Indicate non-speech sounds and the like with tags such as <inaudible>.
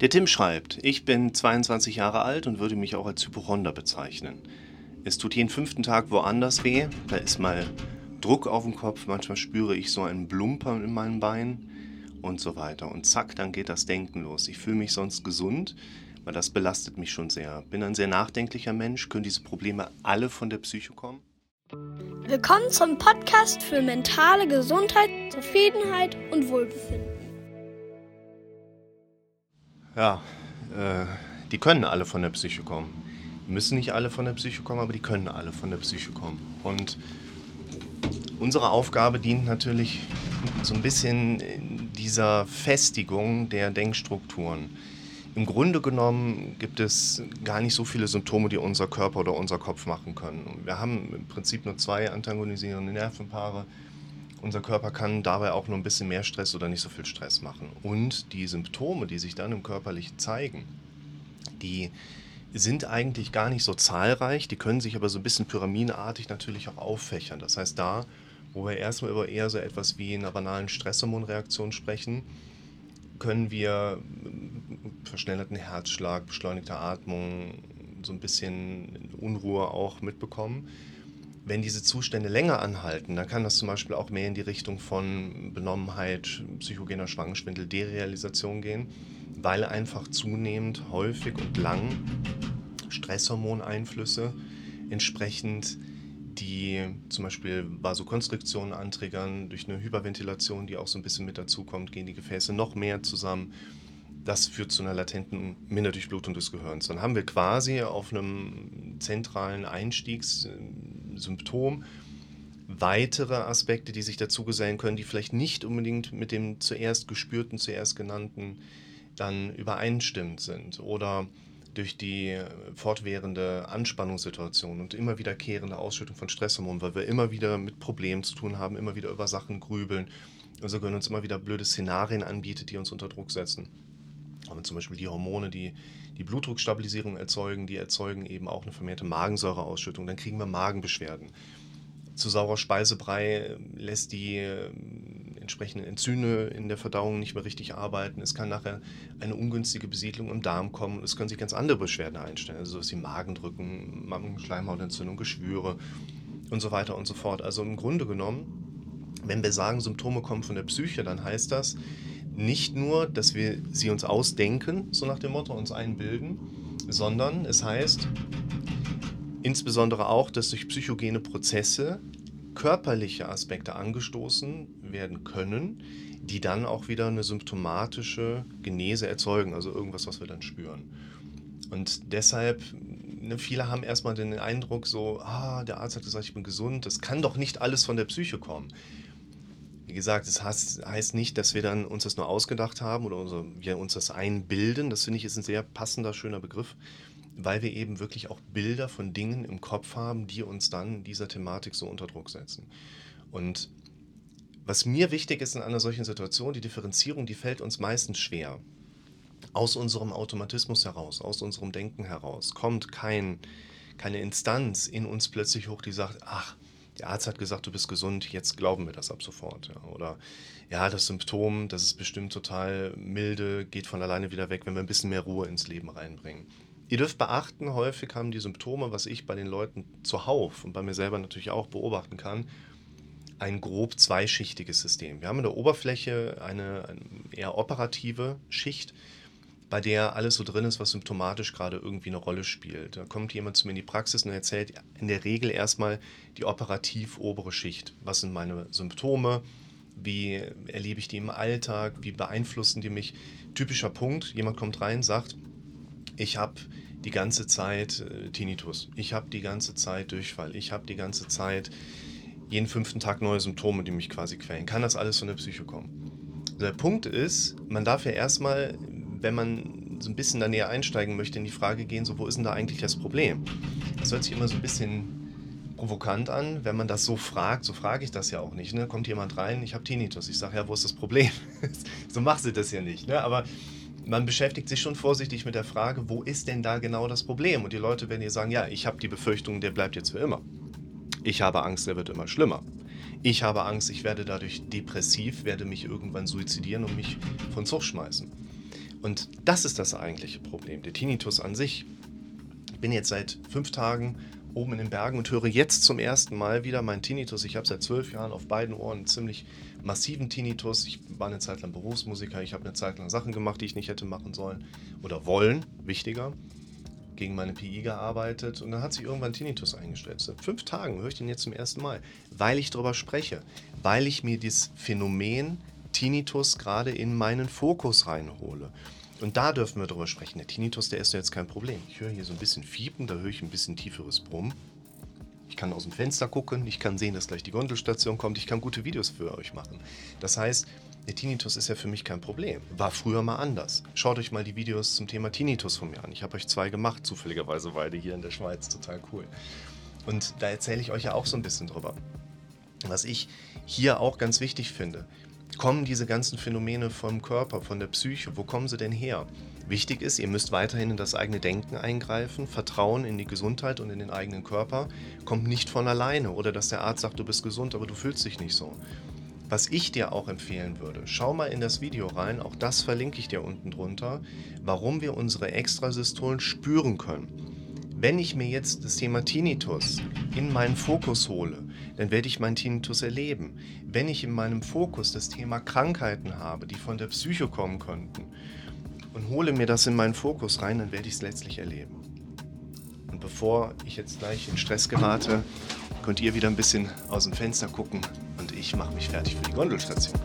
Der Tim schreibt, ich bin 22 Jahre alt und würde mich auch als Hypochonder bezeichnen. Es tut jeden fünften Tag woanders weh, da ist mal Druck auf dem Kopf, manchmal spüre ich so einen Blumpern in meinen Beinen und so weiter. Und zack, dann geht das Denken los. Ich fühle mich sonst gesund, weil das belastet mich schon sehr. Bin ein sehr nachdenklicher Mensch. Können diese Probleme alle von der Psyche kommen? Willkommen zum Podcast für mentale Gesundheit, Zufriedenheit und Wohlbefinden. Ja, äh, die können alle von der Psyche kommen. Die müssen nicht alle von der Psyche kommen, aber die können alle von der Psyche kommen. Und unsere Aufgabe dient natürlich so ein bisschen dieser Festigung der Denkstrukturen. Im Grunde genommen gibt es gar nicht so viele Symptome, die unser Körper oder unser Kopf machen können. Wir haben im Prinzip nur zwei antagonisierende Nervenpaare. Unser Körper kann dabei auch nur ein bisschen mehr Stress oder nicht so viel Stress machen. Und die Symptome, die sich dann im Körperlichen zeigen, die sind eigentlich gar nicht so zahlreich, die können sich aber so ein bisschen pyramidenartig natürlich auch auffächern. Das heißt, da, wo wir erstmal über eher so etwas wie einer banalen Stresshormonreaktion sprechen, können wir verschnellerten Herzschlag, beschleunigte Atmung, so ein bisschen Unruhe auch mitbekommen. Wenn diese Zustände länger anhalten, dann kann das zum Beispiel auch mehr in die Richtung von Benommenheit, psychogener Schwangenschwindel, Derealisation gehen, weil einfach zunehmend häufig und lang Stresshormoneinflüsse entsprechend die zum Beispiel Vasokonstriktionen antriggern, durch eine Hyperventilation, die auch so ein bisschen mit dazukommt, gehen die Gefäße noch mehr zusammen. Das führt zu einer latenten Minderdurchblutung des Gehirns. Dann haben wir quasi auf einem zentralen Einstiegssymptom weitere Aspekte, die sich dazu gesellen können, die vielleicht nicht unbedingt mit dem zuerst gespürten, zuerst genannten dann übereinstimmend sind. Oder durch die fortwährende Anspannungssituation und immer wiederkehrende Ausschüttung von Stresshormonen, weil wir immer wieder mit Problemen zu tun haben, immer wieder über Sachen grübeln. Unser Gehirn uns immer wieder blöde Szenarien anbietet, die uns unter Druck setzen. Aber zum Beispiel die Hormone, die die Blutdruckstabilisierung erzeugen, die erzeugen eben auch eine vermehrte Magensäureausschüttung. Dann kriegen wir Magenbeschwerden. Zu saurer Speisebrei lässt die entsprechenden Enzyme in der Verdauung nicht mehr richtig arbeiten. Es kann nachher eine ungünstige Besiedlung im Darm kommen. Es können sich ganz andere Beschwerden einstellen, also sowas wie Magendrücken, Schleimhautentzündung, Geschwüre und so weiter und so fort. Also im Grunde genommen, wenn wir sagen, Symptome kommen von der Psyche, dann heißt das nicht nur, dass wir sie uns ausdenken, so nach dem Motto, uns einbilden, sondern es heißt insbesondere auch, dass durch psychogene Prozesse körperliche Aspekte angestoßen werden können, die dann auch wieder eine symptomatische Genese erzeugen, also irgendwas, was wir dann spüren. Und deshalb, ne, viele haben erstmal den Eindruck, so, ah, der Arzt hat gesagt, ich bin gesund, das kann doch nicht alles von der Psyche kommen. Wie gesagt, das heißt, nicht, dass wir dann uns das nur ausgedacht haben oder unser, wir uns das einbilden. Das finde ich ist ein sehr passender, schöner Begriff, weil wir eben wirklich auch Bilder von Dingen im Kopf haben, die uns dann dieser Thematik so unter Druck setzen. Und was mir wichtig ist in einer solchen Situation, die Differenzierung, die fällt uns meistens schwer. Aus unserem Automatismus heraus, aus unserem Denken heraus, kommt kein, keine Instanz in uns plötzlich hoch, die sagt, ach, der Arzt hat gesagt, du bist gesund, jetzt glauben wir das ab sofort. Ja. Oder ja, das Symptom, das ist bestimmt total milde, geht von alleine wieder weg, wenn wir ein bisschen mehr Ruhe ins Leben reinbringen. Ihr dürft beachten, häufig haben die Symptome, was ich bei den Leuten zuhauf und bei mir selber natürlich auch beobachten kann, ein grob zweischichtiges System. Wir haben in der Oberfläche eine, eine eher operative Schicht, bei der alles so drin ist, was symptomatisch gerade irgendwie eine Rolle spielt. Da kommt jemand zu mir in die Praxis und erzählt in der Regel erstmal die operativ obere Schicht. Was sind meine Symptome? Wie erlebe ich die im Alltag? Wie beeinflussen die mich? Typischer Punkt, jemand kommt rein, sagt, ich habe die ganze Zeit äh, Tinnitus, ich habe die ganze Zeit Durchfall, ich habe die ganze Zeit jeden fünften Tag neue Symptome, die mich quasi quälen. Kann das alles von der Psyche kommen? Der Punkt ist, man darf ja erstmal, wenn man so ein bisschen da näher einsteigen möchte, in die Frage gehen, so wo ist denn da eigentlich das Problem? Das hört sich immer so ein bisschen provokant an, wenn man das so fragt. So frage ich das ja auch nicht. Ne? Kommt jemand rein, ich habe Tinnitus. Ich sage, ja, wo ist das Problem? <laughs> so machst du das ja nicht. Ne? Aber man beschäftigt sich schon vorsichtig mit der Frage, wo ist denn da genau das Problem? Und die Leute werden dir sagen, ja, ich habe die Befürchtung, der bleibt jetzt für immer. Ich habe Angst, er wird immer schlimmer. Ich habe Angst, ich werde dadurch depressiv, werde mich irgendwann suizidieren und mich von Zug schmeißen. Und das ist das eigentliche Problem. Der Tinnitus an sich. Ich bin jetzt seit fünf Tagen oben in den Bergen und höre jetzt zum ersten Mal wieder meinen Tinnitus. Ich habe seit zwölf Jahren auf beiden Ohren einen ziemlich massiven Tinnitus. Ich war eine Zeit lang Berufsmusiker. Ich habe eine Zeit lang Sachen gemacht, die ich nicht hätte machen sollen oder wollen. Wichtiger gegen meine PI gearbeitet und dann hat sich irgendwann Tinnitus eingestellt. Seit fünf Tagen höre ich den jetzt zum ersten Mal, weil ich darüber spreche, weil ich mir dieses Phänomen Tinnitus gerade in meinen Fokus reinhole. Und da dürfen wir drüber sprechen. Der Tinnitus, der ist ja jetzt kein Problem. Ich höre hier so ein bisschen Fiepen, da höre ich ein bisschen tieferes Brummen. Ich kann aus dem Fenster gucken, ich kann sehen, dass gleich die Gondelstation kommt, ich kann gute Videos für euch machen. Das heißt, der Tinnitus ist ja für mich kein Problem. War früher mal anders. Schaut euch mal die Videos zum Thema Tinnitus von mir an. Ich habe euch zwei gemacht, zufälligerweise beide hier in der Schweiz. Total cool. Und da erzähle ich euch ja auch so ein bisschen drüber. Was ich hier auch ganz wichtig finde, kommen diese ganzen Phänomene vom Körper, von der Psyche, wo kommen sie denn her? Wichtig ist, ihr müsst weiterhin in das eigene Denken eingreifen. Vertrauen in die Gesundheit und in den eigenen Körper kommt nicht von alleine. Oder dass der Arzt sagt, du bist gesund, aber du fühlst dich nicht so. Was ich dir auch empfehlen würde, schau mal in das Video rein, auch das verlinke ich dir unten drunter, warum wir unsere Extrasystolen spüren können. Wenn ich mir jetzt das Thema Tinnitus in meinen Fokus hole, dann werde ich meinen Tinnitus erleben. Wenn ich in meinem Fokus das Thema Krankheiten habe, die von der Psyche kommen könnten, und hole mir das in meinen Fokus rein, dann werde ich es letztlich erleben. Und bevor ich jetzt gleich in Stress gerate, könnt ihr wieder ein bisschen aus dem Fenster gucken und ich mache mich fertig für die Gondelstation.